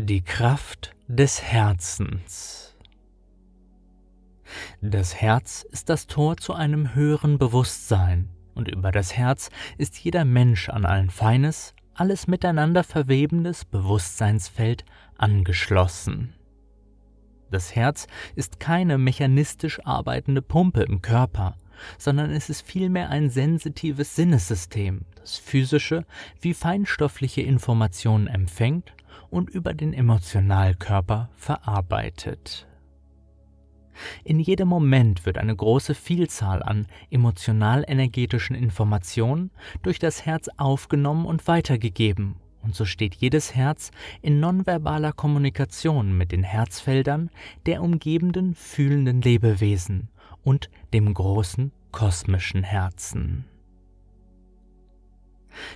Die Kraft des Herzens. Das Herz ist das Tor zu einem höheren Bewusstsein, und über das Herz ist jeder Mensch an ein feines, alles miteinander verwebendes Bewusstseinsfeld angeschlossen. Das Herz ist keine mechanistisch arbeitende Pumpe im Körper, sondern es ist vielmehr ein sensitives Sinnessystem, das physische wie feinstoffliche Informationen empfängt und über den Emotionalkörper verarbeitet. In jedem Moment wird eine große Vielzahl an emotional-energetischen Informationen durch das Herz aufgenommen und weitergegeben, und so steht jedes Herz in nonverbaler Kommunikation mit den Herzfeldern der umgebenden fühlenden Lebewesen und dem großen kosmischen Herzen.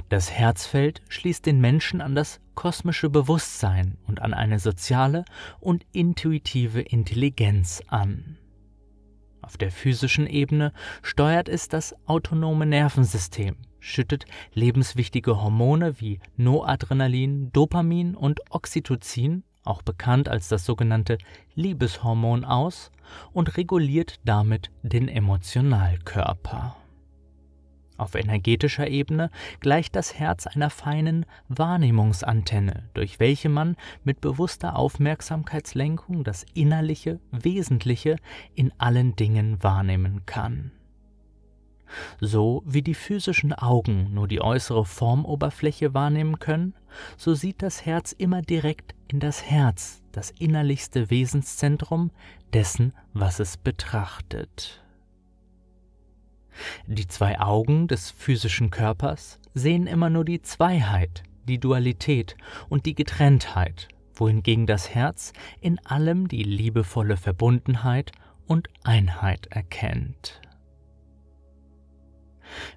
Das Herzfeld schließt den Menschen an das kosmische Bewusstsein und an eine soziale und intuitive Intelligenz an. Auf der physischen Ebene steuert es das autonome Nervensystem, schüttet lebenswichtige Hormone wie Noadrenalin, Dopamin und Oxytocin, auch bekannt als das sogenannte Liebeshormon, aus und reguliert damit den Emotionalkörper. Auf energetischer Ebene gleicht das Herz einer feinen Wahrnehmungsantenne, durch welche man mit bewusster Aufmerksamkeitslenkung das Innerliche, Wesentliche in allen Dingen wahrnehmen kann. So wie die physischen Augen nur die äußere Formoberfläche wahrnehmen können, so sieht das Herz immer direkt in das Herz, das innerlichste Wesenszentrum dessen, was es betrachtet. Die zwei Augen des physischen Körpers sehen immer nur die Zweiheit, die Dualität und die Getrenntheit, wohingegen das Herz in allem die liebevolle Verbundenheit und Einheit erkennt.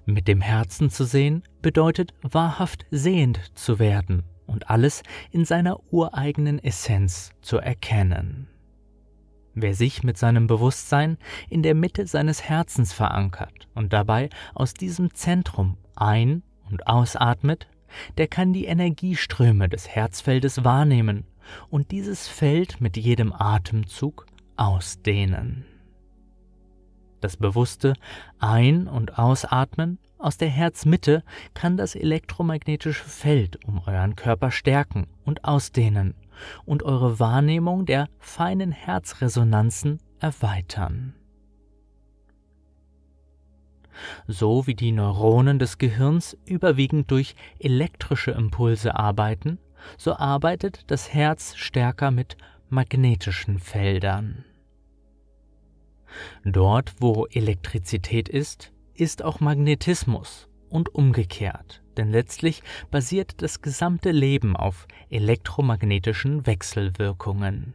Mit dem Herzen zu sehen bedeutet wahrhaft sehend zu werden und alles in seiner ureigenen Essenz zu erkennen. Wer sich mit seinem Bewusstsein in der Mitte seines Herzens verankert und dabei aus diesem Zentrum ein- und ausatmet, der kann die Energieströme des Herzfeldes wahrnehmen und dieses Feld mit jedem Atemzug ausdehnen. Das bewusste Ein- und Ausatmen aus der Herzmitte kann das elektromagnetische Feld um euren Körper stärken und ausdehnen und eure Wahrnehmung der feinen Herzresonanzen erweitern. So wie die Neuronen des Gehirns überwiegend durch elektrische Impulse arbeiten, so arbeitet das Herz stärker mit magnetischen Feldern. Dort, wo Elektrizität ist, ist auch Magnetismus und umgekehrt denn letztlich basiert das gesamte Leben auf elektromagnetischen Wechselwirkungen.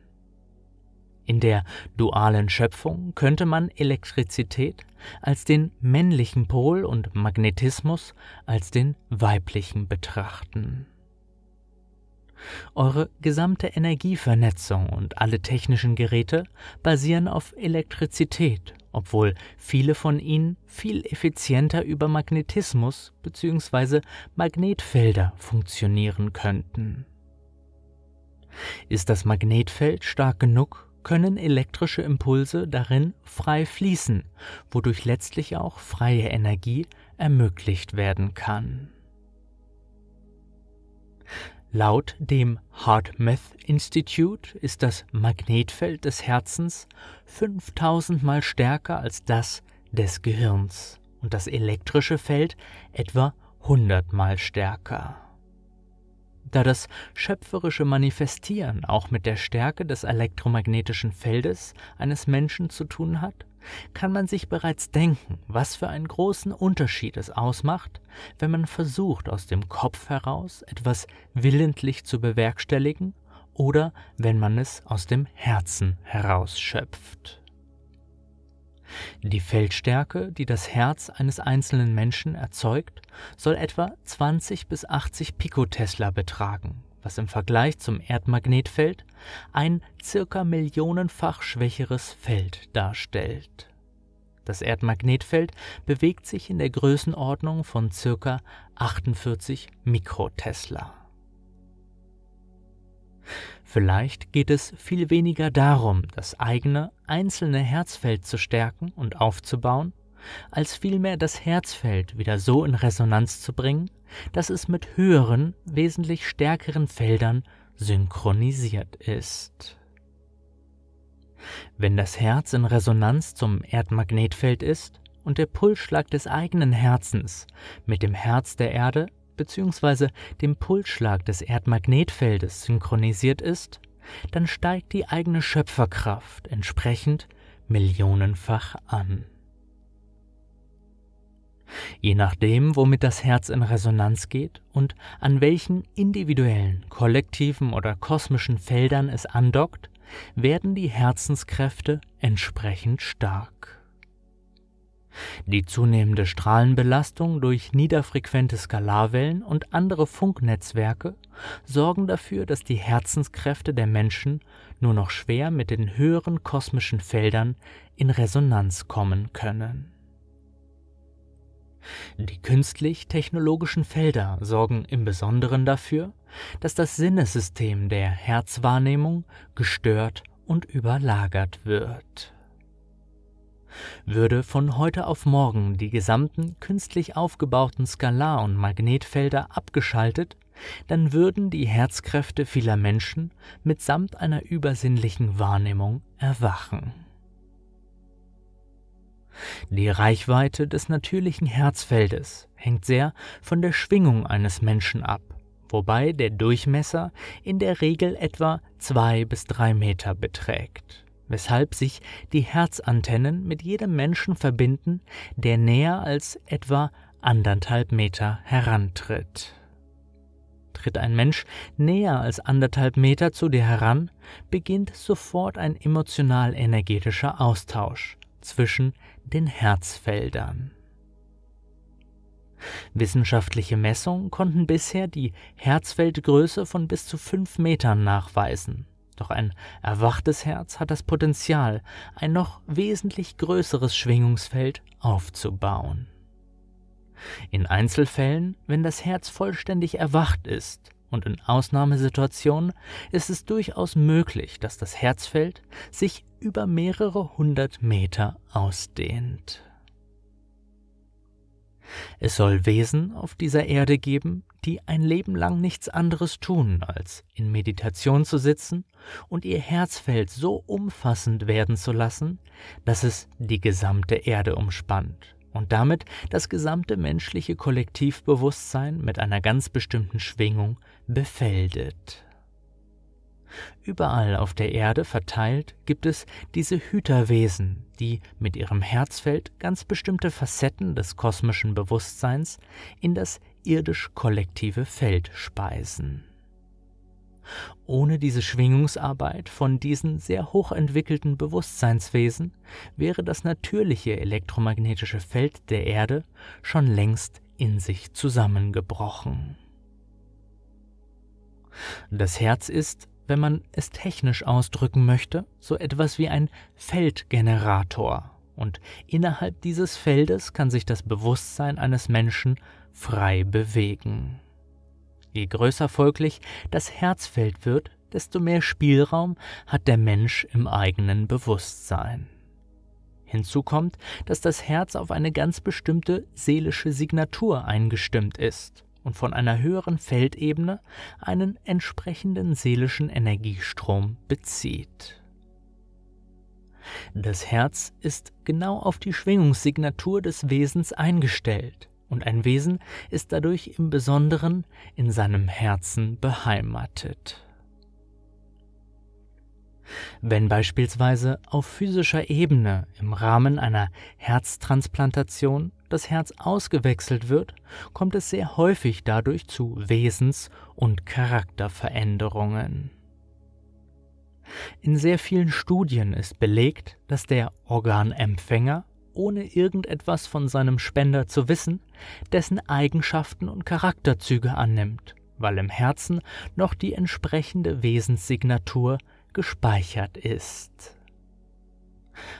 In der dualen Schöpfung könnte man Elektrizität als den männlichen Pol und Magnetismus als den weiblichen betrachten. Eure gesamte Energievernetzung und alle technischen Geräte basieren auf Elektrizität obwohl viele von ihnen viel effizienter über Magnetismus bzw. Magnetfelder funktionieren könnten. Ist das Magnetfeld stark genug, können elektrische Impulse darin frei fließen, wodurch letztlich auch freie Energie ermöglicht werden kann. Laut dem HeartMath Institute ist das Magnetfeld des Herzens 5000 mal stärker als das des Gehirns und das elektrische Feld etwa 100 mal stärker. Da das schöpferische Manifestieren auch mit der Stärke des elektromagnetischen Feldes eines Menschen zu tun hat, kann man sich bereits denken, was für einen großen Unterschied es ausmacht, wenn man versucht, aus dem Kopf heraus etwas willentlich zu bewerkstelligen oder wenn man es aus dem Herzen herausschöpft. Die Feldstärke, die das Herz eines einzelnen Menschen erzeugt, soll etwa 20 bis 80 Pikotesla betragen, was im Vergleich zum Erdmagnetfeld ein circa millionenfach schwächeres Feld darstellt. Das Erdmagnetfeld bewegt sich in der Größenordnung von circa 48 Mikrotesla. Vielleicht geht es viel weniger darum, das eigene einzelne Herzfeld zu stärken und aufzubauen, als vielmehr das Herzfeld wieder so in Resonanz zu bringen, dass es mit höheren, wesentlich stärkeren Feldern synchronisiert ist. Wenn das Herz in Resonanz zum Erdmagnetfeld ist und der Pulsschlag des eigenen Herzens mit dem Herz der Erde bzw. dem Pulsschlag des Erdmagnetfeldes synchronisiert ist, dann steigt die eigene Schöpferkraft entsprechend millionenfach an. Je nachdem, womit das Herz in Resonanz geht und an welchen individuellen, kollektiven oder kosmischen Feldern es andockt, werden die Herzenskräfte entsprechend stark. Die zunehmende Strahlenbelastung durch niederfrequente Skalarwellen und andere Funknetzwerke sorgen dafür, dass die Herzenskräfte der Menschen nur noch schwer mit den höheren kosmischen Feldern in Resonanz kommen können. Die künstlich-technologischen Felder sorgen im Besonderen dafür, dass das Sinnesystem der Herzwahrnehmung gestört und überlagert wird. Würde von heute auf morgen die gesamten künstlich aufgebauten Skalar- und Magnetfelder abgeschaltet, dann würden die Herzkräfte vieler Menschen mitsamt einer übersinnlichen Wahrnehmung erwachen. Die Reichweite des natürlichen Herzfeldes hängt sehr von der Schwingung eines Menschen ab, wobei der Durchmesser in der Regel etwa zwei bis drei Meter beträgt, weshalb sich die Herzantennen mit jedem Menschen verbinden, der näher als etwa anderthalb Meter herantritt. Tritt ein Mensch näher als anderthalb Meter zu dir heran, beginnt sofort ein emotional-energetischer Austausch zwischen den Herzfeldern. Wissenschaftliche Messungen konnten bisher die Herzfeldgröße von bis zu fünf Metern nachweisen. Doch ein erwachtes Herz hat das Potenzial, ein noch wesentlich größeres Schwingungsfeld aufzubauen. In Einzelfällen, wenn das Herz vollständig erwacht ist, und in Ausnahmesituationen ist es durchaus möglich, dass das Herzfeld sich über mehrere hundert Meter ausdehnt. Es soll Wesen auf dieser Erde geben, die ein Leben lang nichts anderes tun, als in Meditation zu sitzen und ihr Herzfeld so umfassend werden zu lassen, dass es die gesamte Erde umspannt und damit das gesamte menschliche Kollektivbewusstsein mit einer ganz bestimmten Schwingung befeldet. Überall auf der Erde verteilt gibt es diese Hüterwesen, die mit ihrem Herzfeld ganz bestimmte Facetten des kosmischen Bewusstseins in das irdisch-kollektive Feld speisen. Ohne diese Schwingungsarbeit von diesen sehr hochentwickelten Bewusstseinswesen wäre das natürliche elektromagnetische Feld der Erde schon längst in sich zusammengebrochen. Das Herz ist, wenn man es technisch ausdrücken möchte, so etwas wie ein Feldgenerator, und innerhalb dieses Feldes kann sich das Bewusstsein eines Menschen frei bewegen. Je größer folglich das Herzfeld wird, desto mehr Spielraum hat der Mensch im eigenen Bewusstsein. Hinzu kommt, dass das Herz auf eine ganz bestimmte seelische Signatur eingestimmt ist und von einer höheren Feldebene einen entsprechenden seelischen Energiestrom bezieht. Das Herz ist genau auf die Schwingungssignatur des Wesens eingestellt und ein Wesen ist dadurch im Besonderen in seinem Herzen beheimatet. Wenn beispielsweise auf physischer Ebene im Rahmen einer Herztransplantation das Herz ausgewechselt wird, kommt es sehr häufig dadurch zu Wesens- und Charakterveränderungen. In sehr vielen Studien ist belegt, dass der Organempfänger ohne irgendetwas von seinem Spender zu wissen, dessen Eigenschaften und Charakterzüge annimmt, weil im Herzen noch die entsprechende Wesenssignatur gespeichert ist.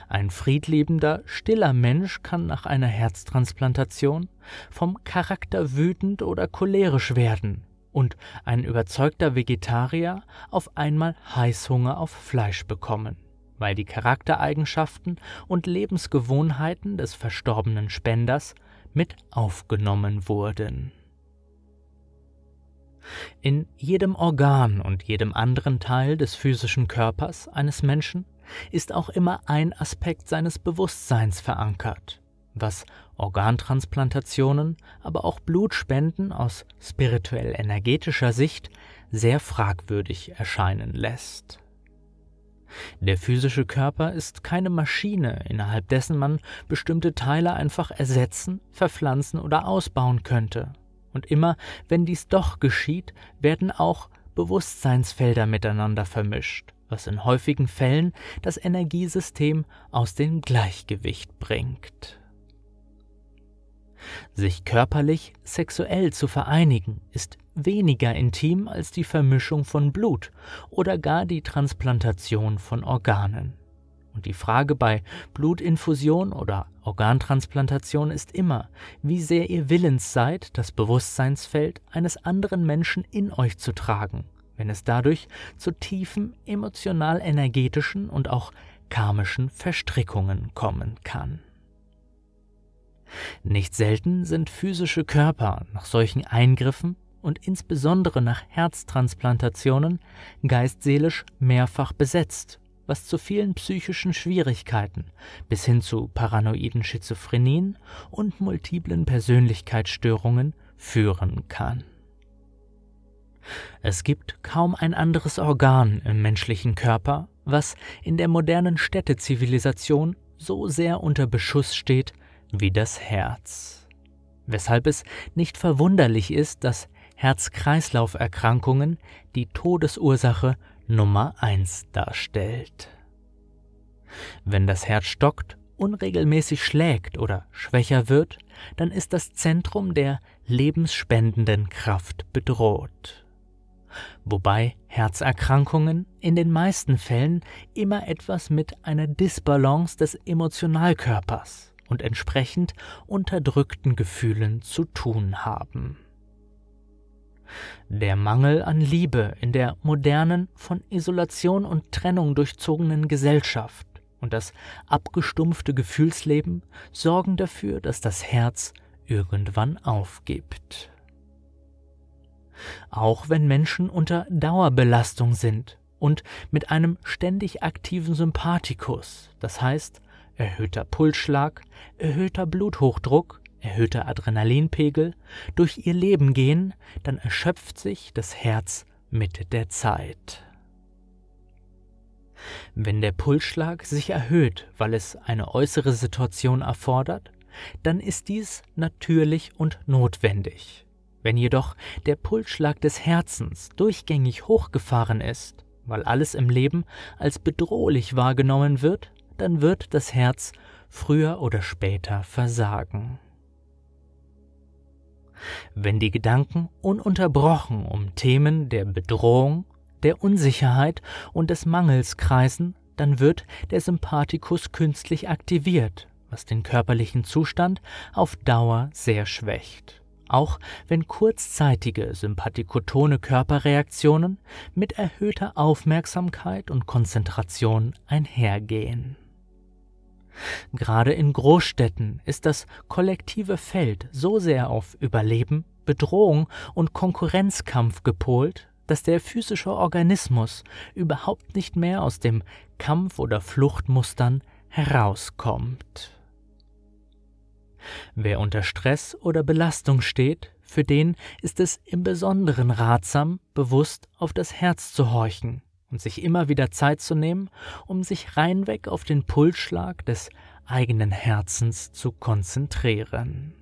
Ein friedliebender, stiller Mensch kann nach einer Herztransplantation vom Charakter wütend oder cholerisch werden, und ein überzeugter Vegetarier auf einmal Heißhunger auf Fleisch bekommen, weil die Charaktereigenschaften und Lebensgewohnheiten des verstorbenen Spenders mit aufgenommen wurden. In jedem Organ und jedem anderen Teil des physischen Körpers eines Menschen ist auch immer ein Aspekt seines Bewusstseins verankert, was Organtransplantationen, aber auch Blutspenden aus spirituell-energetischer Sicht sehr fragwürdig erscheinen lässt. Der physische Körper ist keine Maschine, innerhalb dessen man bestimmte Teile einfach ersetzen, verpflanzen oder ausbauen könnte. Und immer, wenn dies doch geschieht, werden auch Bewusstseinsfelder miteinander vermischt, was in häufigen Fällen das Energiesystem aus dem Gleichgewicht bringt. Sich körperlich sexuell zu vereinigen ist weniger intim als die Vermischung von Blut oder gar die Transplantation von Organen. Und die Frage bei Blutinfusion oder Organtransplantation ist immer, wie sehr ihr willens seid, das Bewusstseinsfeld eines anderen Menschen in euch zu tragen, wenn es dadurch zu tiefen emotional-energetischen und auch karmischen Verstrickungen kommen kann. Nicht selten sind physische Körper nach solchen Eingriffen und insbesondere nach Herztransplantationen geistseelisch mehrfach besetzt, was zu vielen psychischen Schwierigkeiten bis hin zu paranoiden Schizophrenien und multiplen Persönlichkeitsstörungen führen kann. Es gibt kaum ein anderes Organ im menschlichen Körper, was in der modernen Städtezivilisation so sehr unter Beschuss steht wie das Herz. Weshalb es nicht verwunderlich ist, dass Herz-Kreislauf-Erkrankungen die Todesursache Nummer 1 darstellt. Wenn das Herz stockt, unregelmäßig schlägt oder schwächer wird, dann ist das Zentrum der lebensspendenden Kraft bedroht. Wobei Herzerkrankungen in den meisten Fällen immer etwas mit einer Disbalance des Emotionalkörpers und entsprechend unterdrückten Gefühlen zu tun haben. Der Mangel an Liebe in der modernen, von Isolation und Trennung durchzogenen Gesellschaft und das abgestumpfte Gefühlsleben sorgen dafür, dass das Herz irgendwann aufgibt. Auch wenn Menschen unter Dauerbelastung sind und mit einem ständig aktiven Sympathikus, das heißt erhöhter Pulsschlag, erhöhter Bluthochdruck, erhöhter Adrenalinpegel durch ihr Leben gehen, dann erschöpft sich das Herz mit der Zeit. Wenn der Pulsschlag sich erhöht, weil es eine äußere Situation erfordert, dann ist dies natürlich und notwendig. Wenn jedoch der Pulsschlag des Herzens durchgängig hochgefahren ist, weil alles im Leben als bedrohlich wahrgenommen wird, dann wird das Herz früher oder später versagen. Wenn die Gedanken ununterbrochen um Themen der Bedrohung, der Unsicherheit und des Mangels kreisen, dann wird der Sympathikus künstlich aktiviert, was den körperlichen Zustand auf Dauer sehr schwächt. Auch wenn kurzzeitige sympathikotone Körperreaktionen mit erhöhter Aufmerksamkeit und Konzentration einhergehen. Gerade in Großstädten ist das kollektive Feld so sehr auf Überleben, Bedrohung und Konkurrenzkampf gepolt, dass der physische Organismus überhaupt nicht mehr aus dem Kampf- oder Fluchtmustern herauskommt. Wer unter Stress oder Belastung steht, für den ist es im Besonderen ratsam, bewusst auf das Herz zu horchen und sich immer wieder Zeit zu nehmen, um sich reinweg auf den Pulsschlag des eigenen Herzens zu konzentrieren.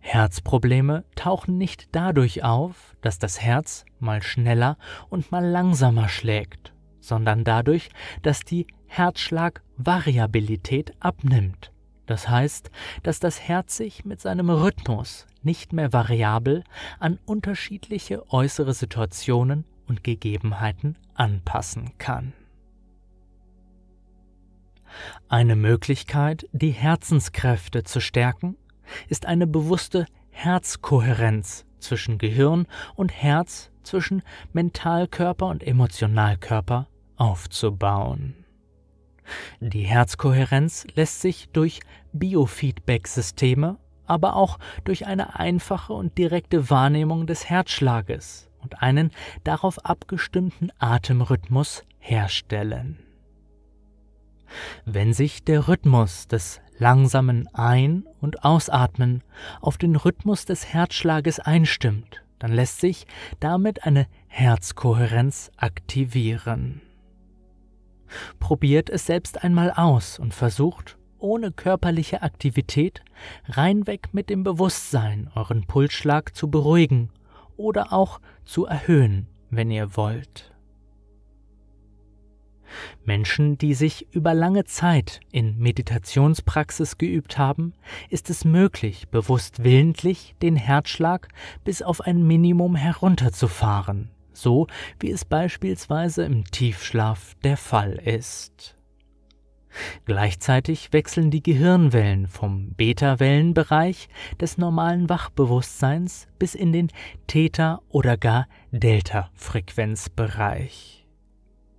Herzprobleme tauchen nicht dadurch auf, dass das Herz mal schneller und mal langsamer schlägt, sondern dadurch, dass die Herzschlagvariabilität abnimmt. Das heißt, dass das Herz sich mit seinem Rhythmus nicht mehr variabel an unterschiedliche äußere Situationen und Gegebenheiten anpassen kann. Eine Möglichkeit, die Herzenskräfte zu stärken, ist eine bewusste Herzkohärenz zwischen Gehirn und Herz, zwischen Mentalkörper und Emotionalkörper aufzubauen. Die Herzkohärenz lässt sich durch Biofeedback-Systeme, aber auch durch eine einfache und direkte Wahrnehmung des Herzschlages und einen darauf abgestimmten Atemrhythmus herstellen. Wenn sich der Rhythmus des langsamen Ein- und Ausatmen auf den Rhythmus des Herzschlages einstimmt, dann lässt sich damit eine Herzkohärenz aktivieren. Probiert es selbst einmal aus und versucht, ohne körperliche Aktivität, reinweg mit dem Bewusstsein euren Pulsschlag zu beruhigen oder auch zu erhöhen, wenn ihr wollt. Menschen, die sich über lange Zeit in Meditationspraxis geübt haben, ist es möglich, bewusst willentlich den Herzschlag bis auf ein Minimum herunterzufahren, so wie es beispielsweise im Tiefschlaf der Fall ist. Gleichzeitig wechseln die Gehirnwellen vom Beta-Wellenbereich des normalen Wachbewusstseins bis in den Theta- oder gar Delta-Frequenzbereich.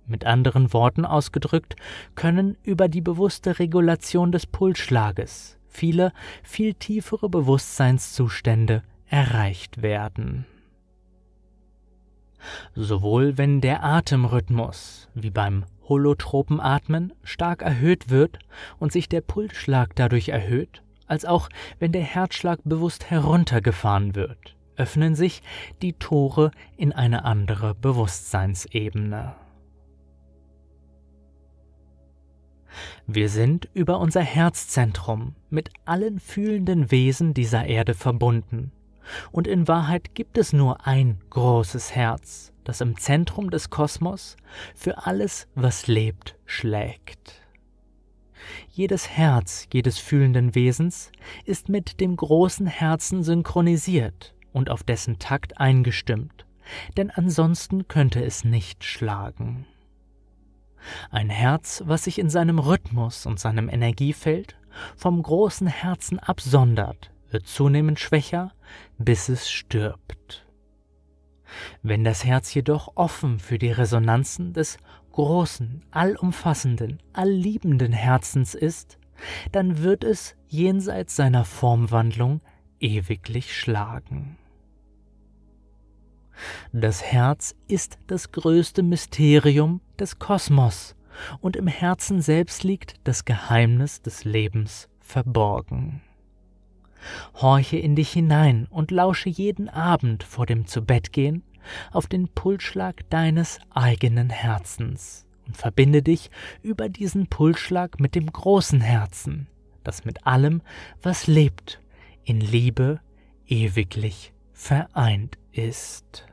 Mit anderen Worten ausgedrückt, können über die bewusste Regulation des Pulsschlages viele, viel tiefere Bewusstseinszustände erreicht werden. Sowohl wenn der Atemrhythmus, wie beim holotropen Atmen, stark erhöht wird und sich der Pulsschlag dadurch erhöht, als auch wenn der Herzschlag bewusst heruntergefahren wird, öffnen sich die Tore in eine andere Bewusstseinsebene. Wir sind über unser Herzzentrum mit allen fühlenden Wesen dieser Erde verbunden. Und in Wahrheit gibt es nur ein großes Herz, das im Zentrum des Kosmos für alles, was lebt, schlägt. Jedes Herz jedes fühlenden Wesens ist mit dem großen Herzen synchronisiert und auf dessen Takt eingestimmt, denn ansonsten könnte es nicht schlagen. Ein Herz, was sich in seinem Rhythmus und seinem Energiefeld vom großen Herzen absondert, wird zunehmend schwächer, bis es stirbt. Wenn das Herz jedoch offen für die Resonanzen des großen, allumfassenden, allliebenden Herzens ist, dann wird es jenseits seiner Formwandlung ewiglich schlagen. Das Herz ist das größte Mysterium des Kosmos, und im Herzen selbst liegt das Geheimnis des Lebens verborgen. Horche in dich hinein und lausche jeden Abend vor dem Zubettgehen auf den Pulsschlag deines eigenen Herzens und verbinde dich über diesen Pulsschlag mit dem großen Herzen, das mit allem, was lebt, in Liebe ewiglich vereint ist.